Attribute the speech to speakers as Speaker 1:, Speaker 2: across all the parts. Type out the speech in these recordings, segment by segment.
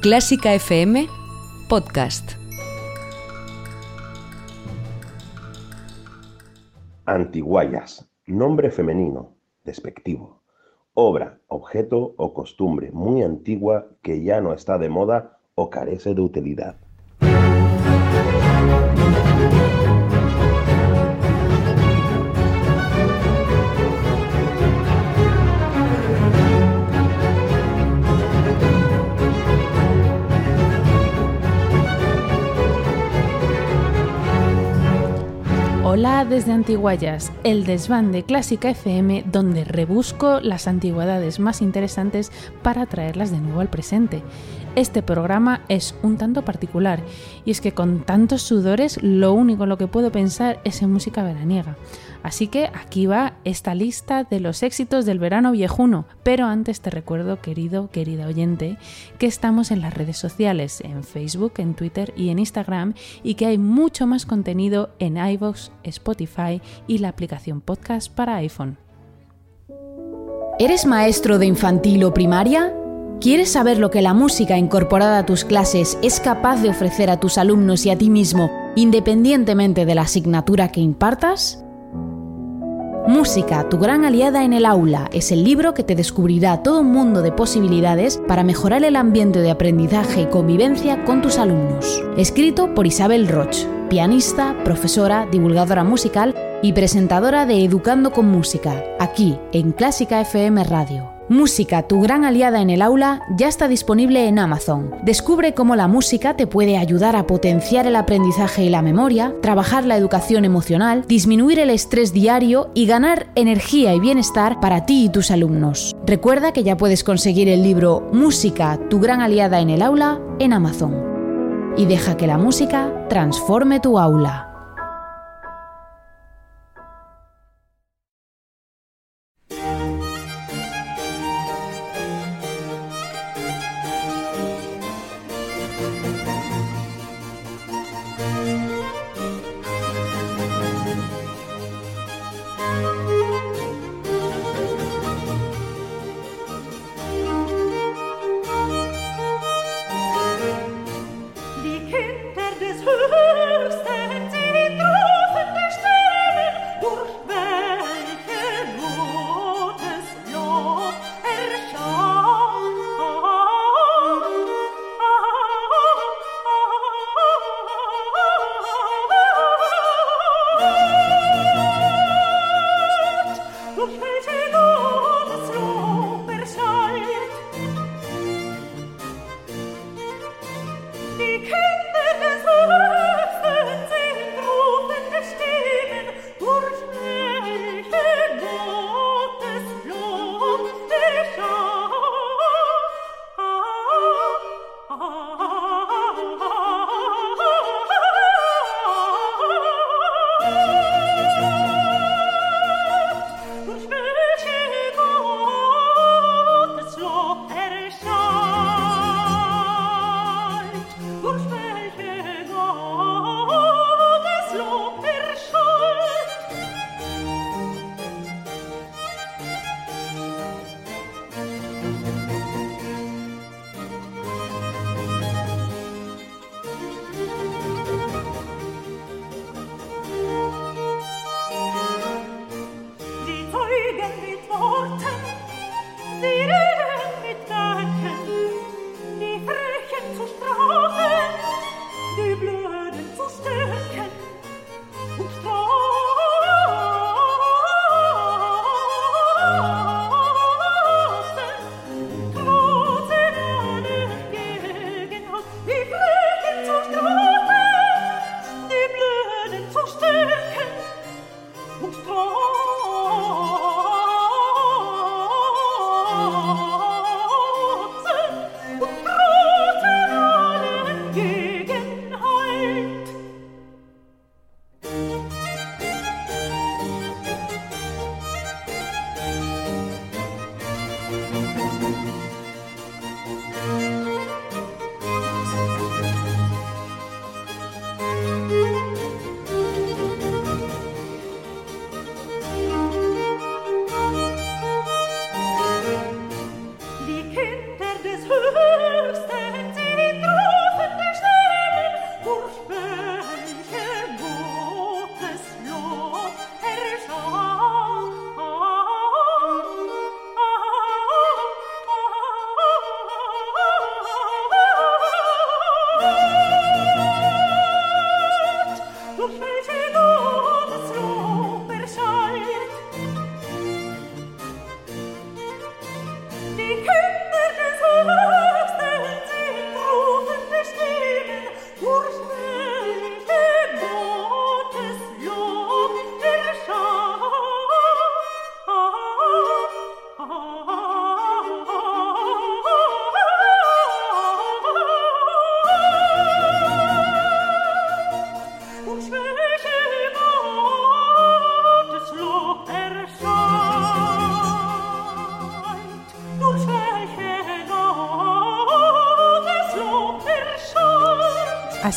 Speaker 1: Clásica FM Podcast.
Speaker 2: Antiguayas, nombre femenino, despectivo. Obra, objeto o costumbre muy antigua que ya no está de moda o carece de utilidad.
Speaker 3: Hola desde Antiguayas, el desván de Clásica FM donde rebusco las antigüedades más interesantes para traerlas de nuevo al presente. Este programa es un tanto particular y es que con tantos sudores lo único en lo que puedo pensar es en música veraniega. Así que aquí va esta lista de los éxitos del verano viejuno. Pero antes te recuerdo, querido, querida oyente, que estamos en las redes sociales, en Facebook, en Twitter y en Instagram, y que hay mucho más contenido en iVoox, Spotify y la aplicación podcast para iPhone.
Speaker 1: ¿Eres maestro de infantil o primaria? ¿Quieres saber lo que la música incorporada a tus clases es capaz de ofrecer a tus alumnos y a ti mismo, independientemente de la asignatura que impartas? Música, tu gran aliada en el aula, es el libro que te descubrirá todo un mundo de posibilidades para mejorar el ambiente de aprendizaje y convivencia con tus alumnos. Escrito por Isabel Roch, pianista, profesora, divulgadora musical y presentadora de Educando con Música, aquí en Clásica FM Radio. Música, tu gran aliada en el aula, ya está disponible en Amazon. Descubre cómo la música te puede ayudar a potenciar el aprendizaje y la memoria, trabajar la educación emocional, disminuir el estrés diario y ganar energía y bienestar para ti y tus alumnos. Recuerda que ya puedes conseguir el libro Música, tu gran aliada en el aula en Amazon. Y deja que la música transforme tu aula.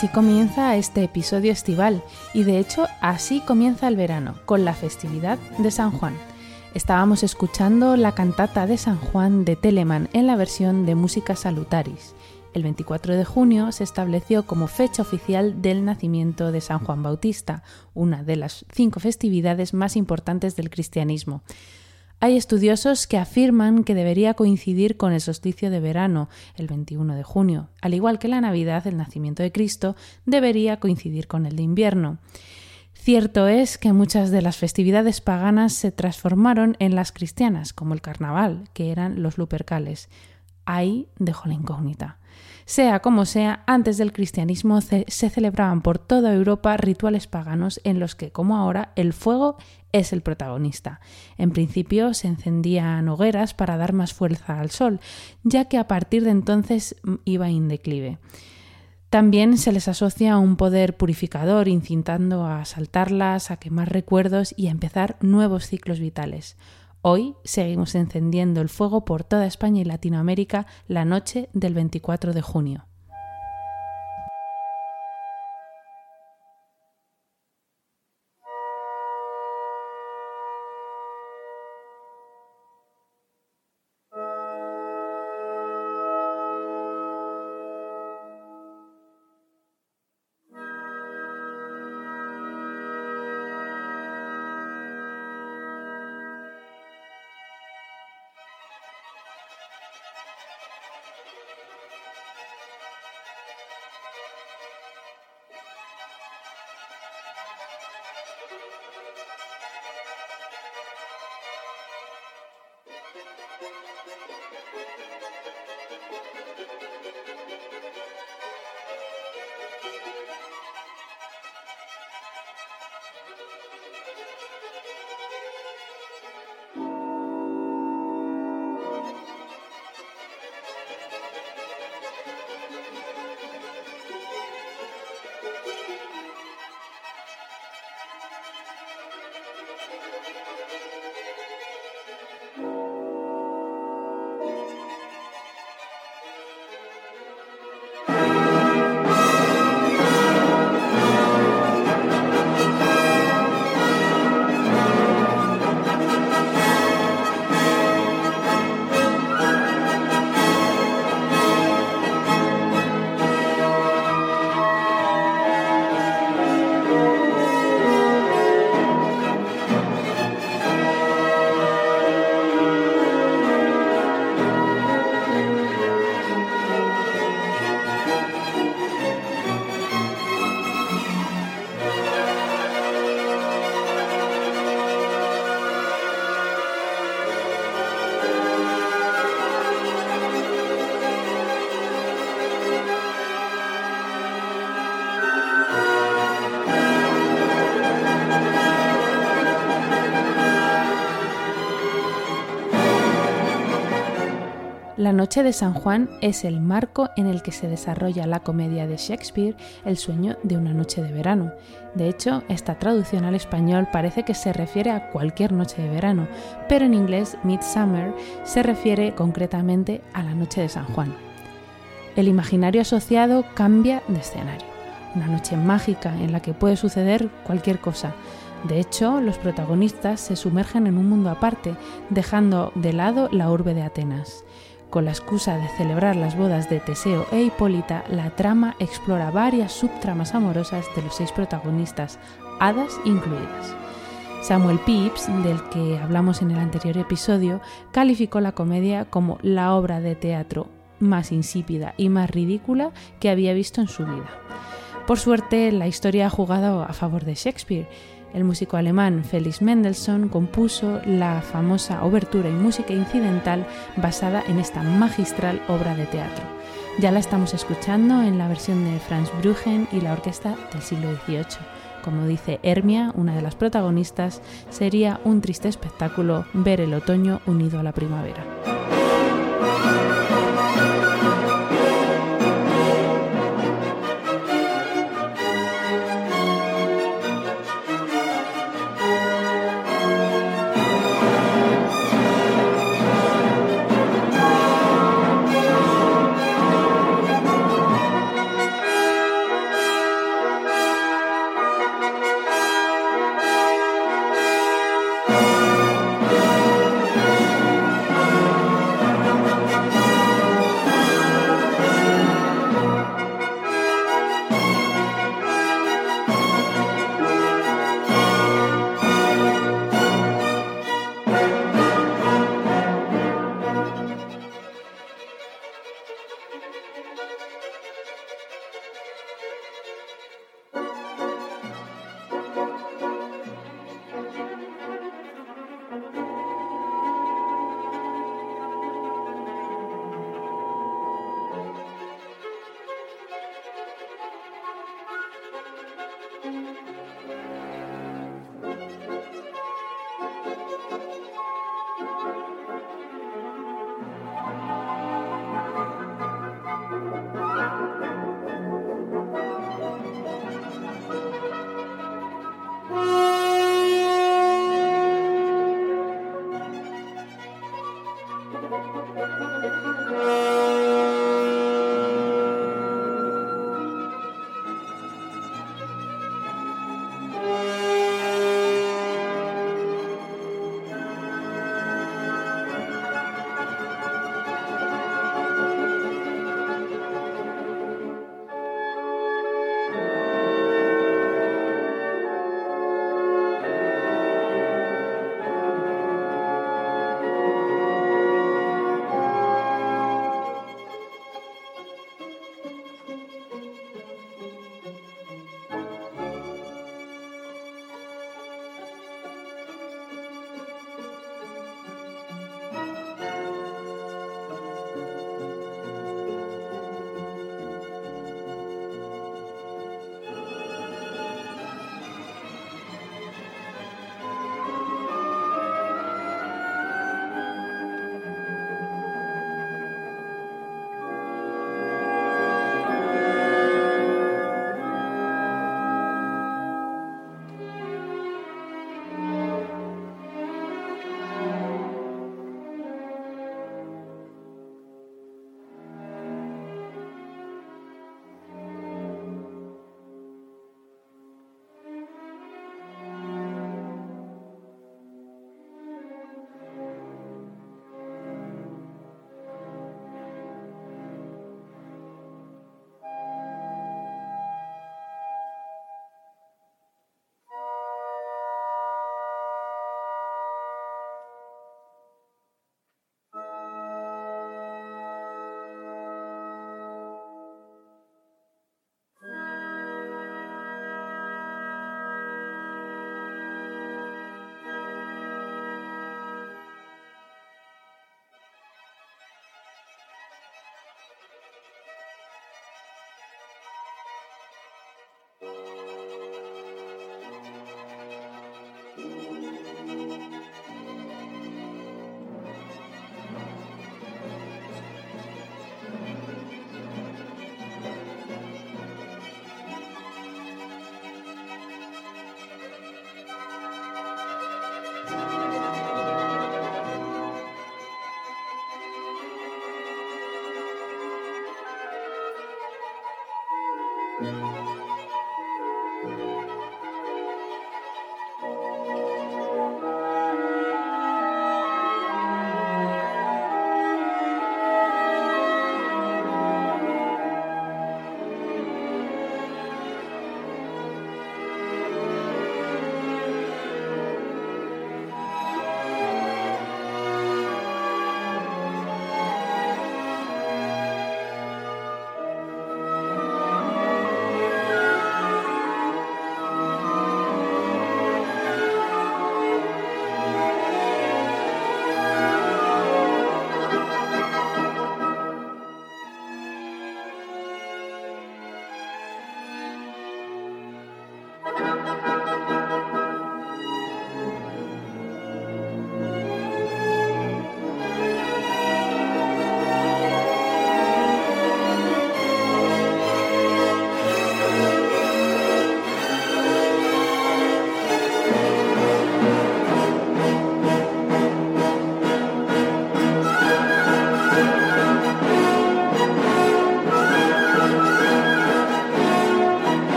Speaker 3: Así comienza este episodio estival y de hecho así comienza el verano, con la festividad de San Juan. Estábamos escuchando la cantata de San Juan de Telemann en la versión de Música Salutaris. El 24 de junio se estableció como fecha oficial del nacimiento de San Juan Bautista, una de las cinco festividades más importantes del cristianismo. Hay estudiosos que afirman que debería coincidir con el solsticio de verano, el 21 de junio, al igual que la Navidad, el nacimiento de Cristo, debería coincidir con el de invierno. Cierto es que muchas de las festividades paganas se transformaron en las cristianas, como el carnaval, que eran los lupercales. Ahí dejo la incógnita. Sea como sea, antes del cristianismo se celebraban por toda Europa rituales paganos en los que, como ahora, el fuego es el protagonista. En principio se encendían hogueras para dar más fuerza al sol, ya que a partir de entonces mm, iba en declive. También se les asocia un poder purificador, incitando a saltarlas, a quemar recuerdos y a empezar nuevos ciclos vitales. Hoy seguimos encendiendo el fuego por toda España y Latinoamérica la noche del 24 de junio. La Noche de San Juan es el marco en el que se desarrolla la comedia de Shakespeare El sueño de una noche de verano. De hecho, esta traducción al español parece que se refiere a cualquier noche de verano, pero en inglés Midsummer se refiere concretamente a la noche de San Juan. El imaginario asociado cambia de escenario. Una noche mágica en la que puede suceder cualquier cosa. De hecho, los protagonistas se sumergen en un mundo aparte, dejando de lado la urbe de Atenas. Con la excusa de celebrar las bodas de Teseo e Hipólita, la trama explora varias subtramas amorosas de los seis protagonistas, hadas incluidas. Samuel Pepys, del que hablamos en el anterior episodio, calificó la comedia como la obra de teatro más insípida y más ridícula que había visto en su vida. Por suerte, la historia ha jugado a favor de Shakespeare. El músico alemán Felix Mendelssohn compuso la famosa obertura y música incidental basada en esta magistral obra de teatro. Ya la estamos escuchando en la versión de Franz Bruggen y la orquesta del siglo XVIII. Como dice Hermia, una de las protagonistas, sería un triste espectáculo ver el otoño unido a la primavera.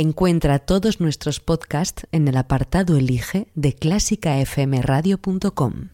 Speaker 4: Encuentra todos nuestros podcasts en el apartado Elige de clásicafmradio.com.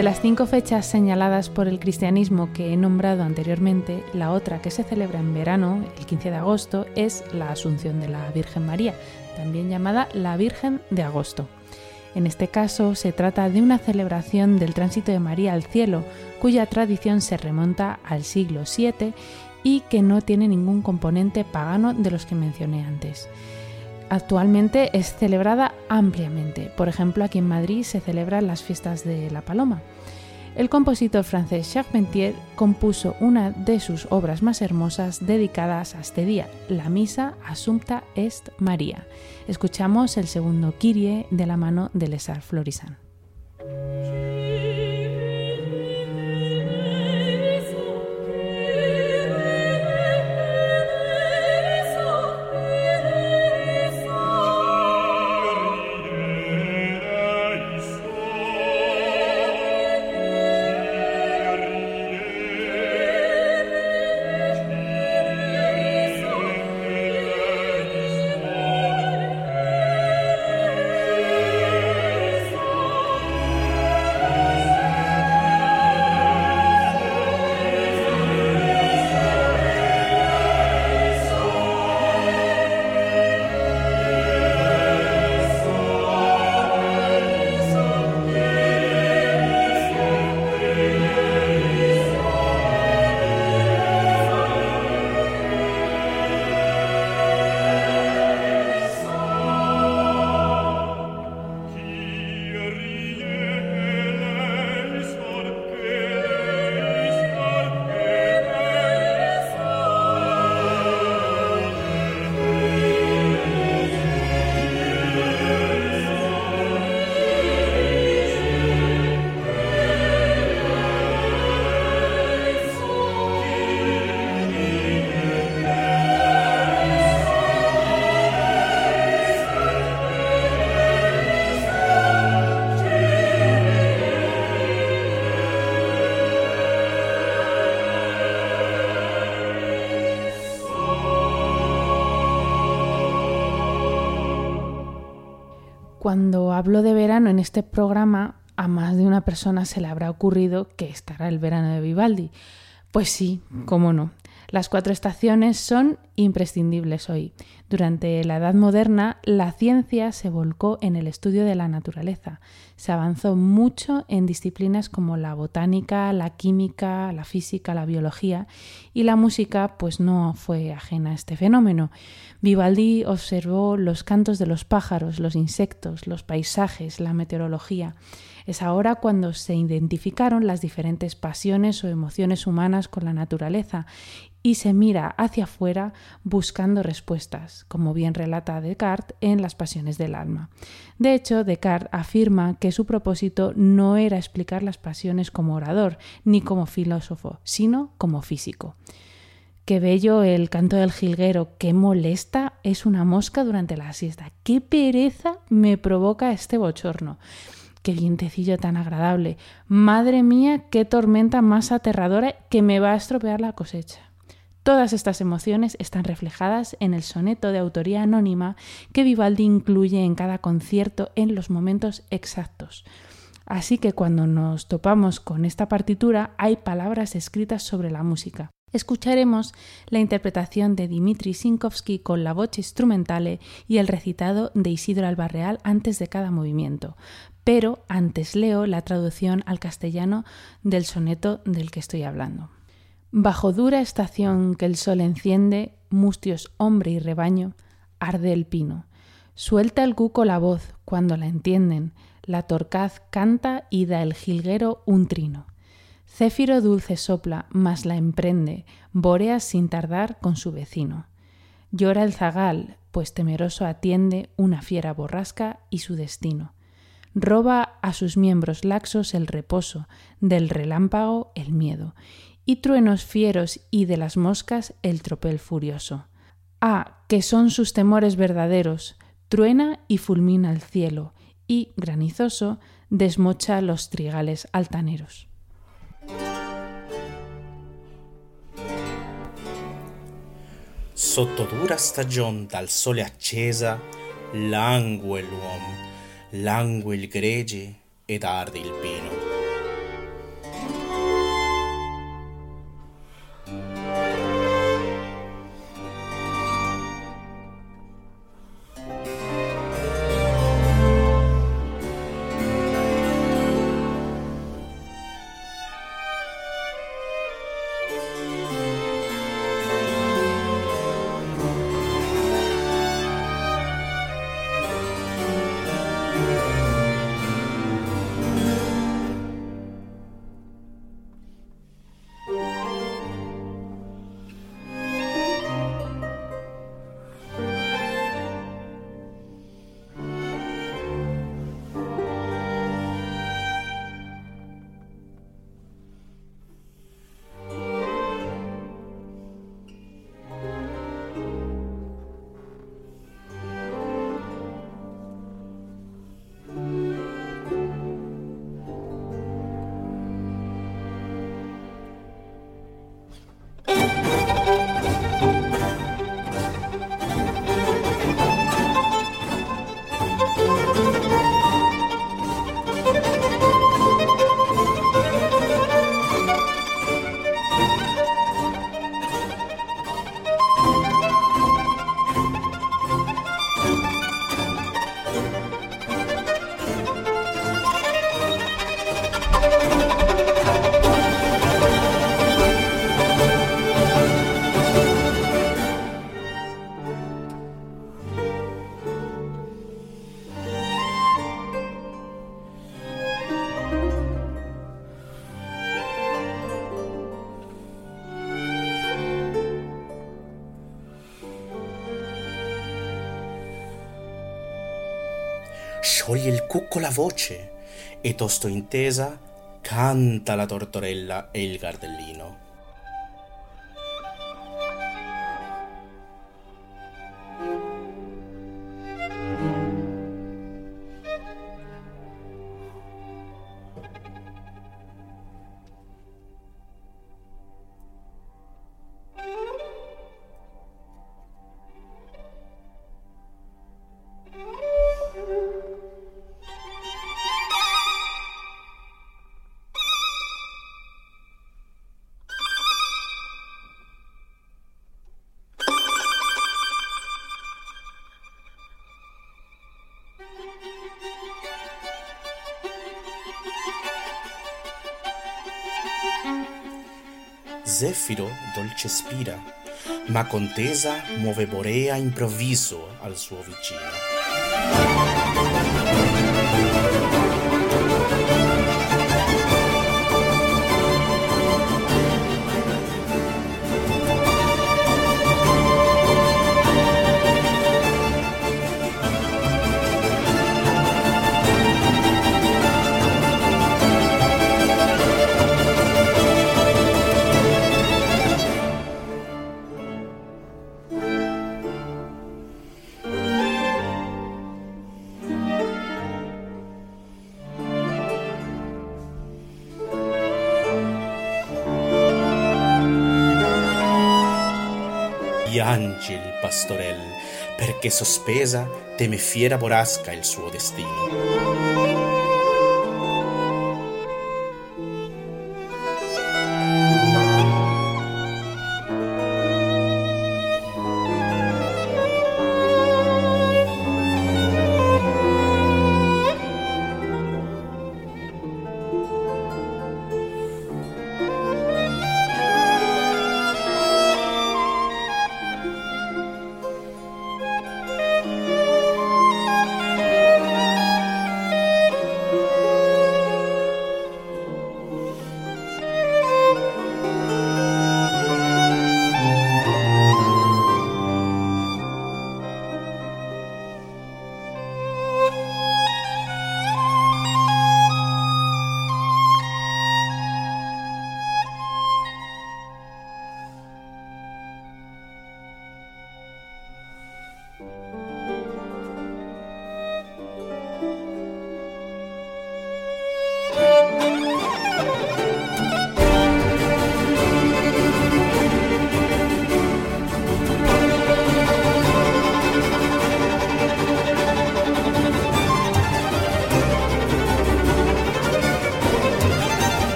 Speaker 3: De las cinco fechas señaladas por el cristianismo que he nombrado anteriormente, la otra que se celebra en verano, el 15 de agosto, es la Asunción de la Virgen María, también llamada la Virgen de Agosto. En este caso se trata de una celebración del tránsito de María al cielo, cuya tradición se remonta al siglo VII y que no tiene ningún componente pagano de los que mencioné antes. Actualmente es celebrada ampliamente. Por ejemplo, aquí en Madrid se celebran las fiestas de la Paloma. El compositor francés Jacques Mentier compuso una de sus obras más hermosas dedicadas a este día, la Misa Assumpta Est María. Escuchamos el segundo Kyrie de la mano de Lesar Florisan. Cuando hablo de verano en este programa, a más de una persona se le habrá ocurrido que estará el verano de Vivaldi. Pues sí, cómo no. Las cuatro estaciones son imprescindibles hoy. Durante la Edad Moderna, la ciencia se volcó en el estudio de la naturaleza. Se avanzó mucho en disciplinas como la botánica, la química, la física, la biología, y la música pues no fue ajena a este fenómeno. Vivaldi observó los cantos de los pájaros, los insectos, los paisajes, la meteorología. Es ahora cuando se identificaron las diferentes pasiones o emociones humanas con la naturaleza y se mira hacia afuera buscando respuestas, como bien relata Descartes en Las Pasiones del Alma. De hecho, Descartes afirma que su propósito no era explicar las pasiones como orador ni como filósofo, sino como físico. Qué bello el canto del jilguero, qué molesta es una mosca durante la siesta, qué pereza me provoca este bochorno. Qué vientecillo tan agradable. Madre mía, qué tormenta más aterradora que me va a estropear la cosecha. Todas estas emociones están reflejadas en el soneto de autoría anónima que Vivaldi incluye en cada concierto en los momentos exactos. Así que cuando nos topamos con esta partitura hay palabras escritas sobre la música. Escucharemos la interpretación de Dimitri Sinkovsky con la voce instrumentale y el recitado de Isidro Albarreal antes de cada movimiento. Pero antes leo la traducción al castellano del soneto del que estoy hablando. Bajo dura estación que el sol enciende, mustios hombre y rebaño, arde el pino. Suelta el cuco la voz cuando la entienden, la torcaz canta y da el jilguero un trino. Céfiro dulce sopla, mas la emprende, Bóreas sin tardar con su vecino. Llora el zagal, pues temeroso atiende una fiera borrasca y su destino. Roba a sus miembros laxos el reposo, del relámpago el miedo, y truenos fieros y de las moscas el tropel furioso. Ah, que son sus temores verdaderos, truena y fulmina el cielo, y, granizoso, desmocha los trigales altaneros.
Speaker 5: Sotto dura stagion dal sole accesa, langue l'uomo, langue il grege ed arde il pino. Scioglie il cucco la voce e tosto intesa canta la tortorella e il gardellino. Dolce spira, ma contesa muove Borea improvviso al suo vicino. Piange il pastorel, perché sospesa teme fiera borasca il suo destino.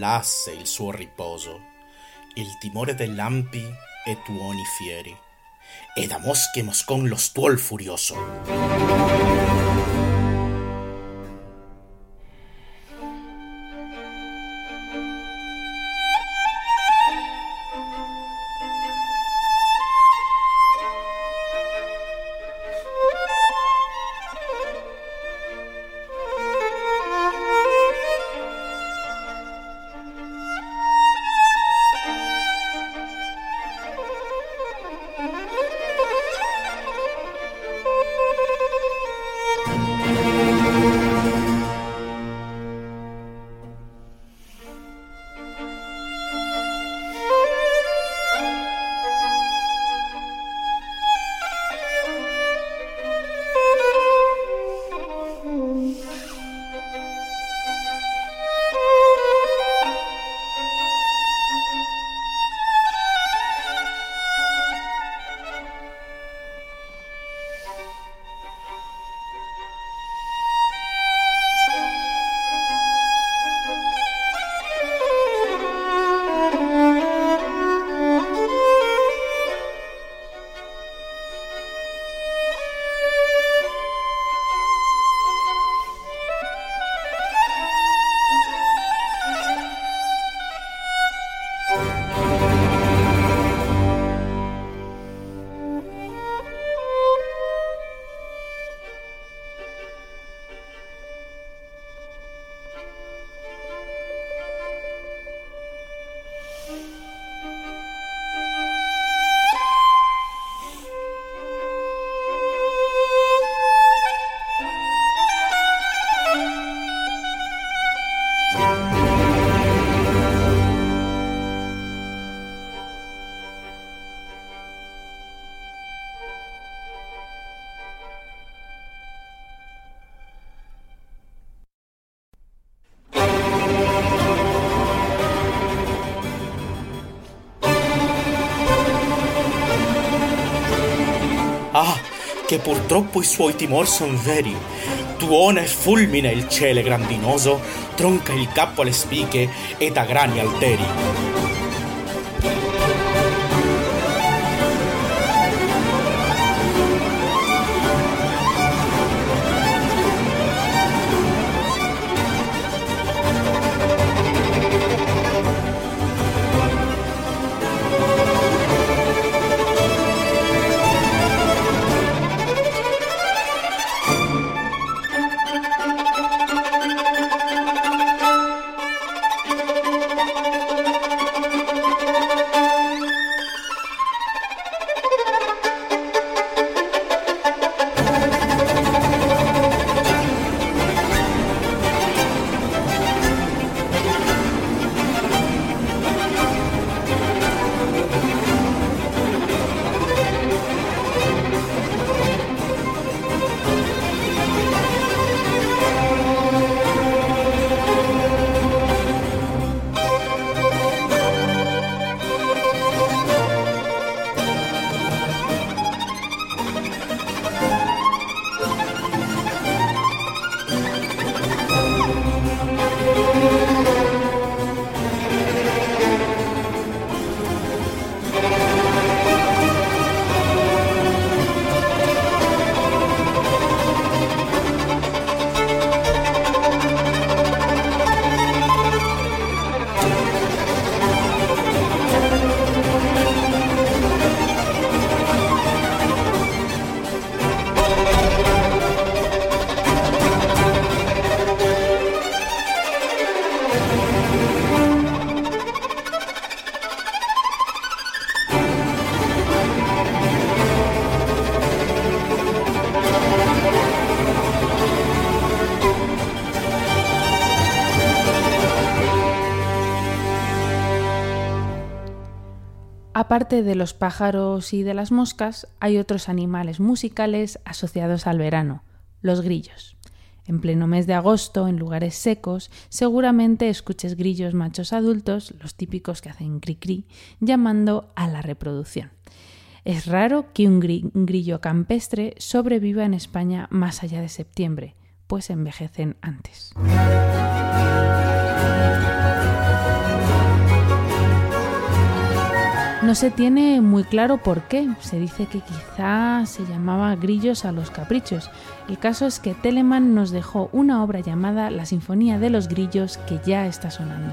Speaker 5: Membra lasse il suo riposo, il timore dei lampi e tuoni fieri, e da mosche moscon lo stuol furioso. Che purtroppo i suoi timori sono veri. Tuona e fulmina il cielo grandinoso, tronca il capo alle spighe e da grani alteri.
Speaker 3: Aparte de los pájaros y de las moscas, hay otros animales musicales asociados al verano, los grillos. En pleno mes de agosto, en lugares secos, seguramente escuches grillos machos adultos, los típicos que hacen cri-cri, llamando a la reproducción. Es raro que un grillo campestre sobreviva en España más allá de septiembre, pues envejecen antes. No se tiene muy claro por qué. Se dice que quizá se llamaba grillos a los caprichos. El caso es que Telemann nos dejó una obra llamada La Sinfonía de los Grillos que ya está sonando.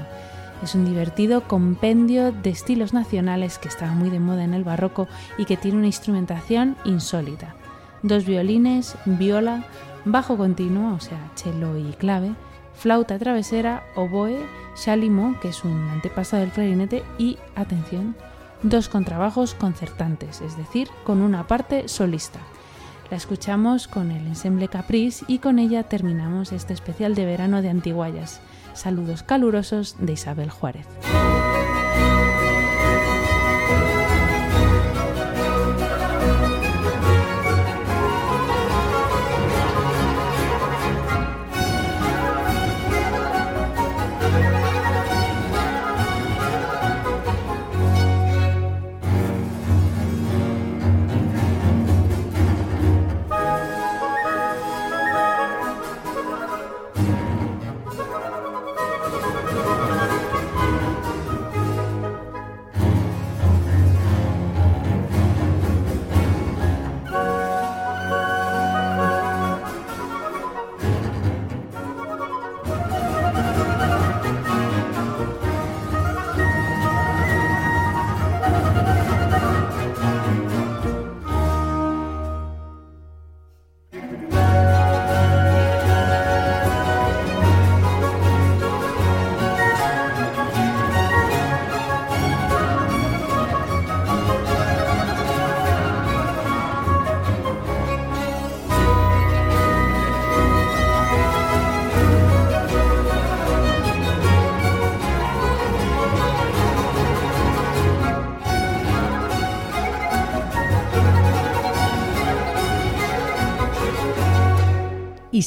Speaker 3: Es un divertido compendio de estilos nacionales que estaba muy de moda en el barroco y que tiene una instrumentación insólita. Dos violines, viola, bajo continuo, o sea, cello y clave, flauta travesera, oboe, chalumeau, que es un antepasado del clarinete, y, atención, dos contrabajos concertantes, es decir, con una parte solista. La escuchamos con el ensemble Caprice y con ella terminamos este especial de verano de Antiguayas. Saludos calurosos de Isabel Juárez.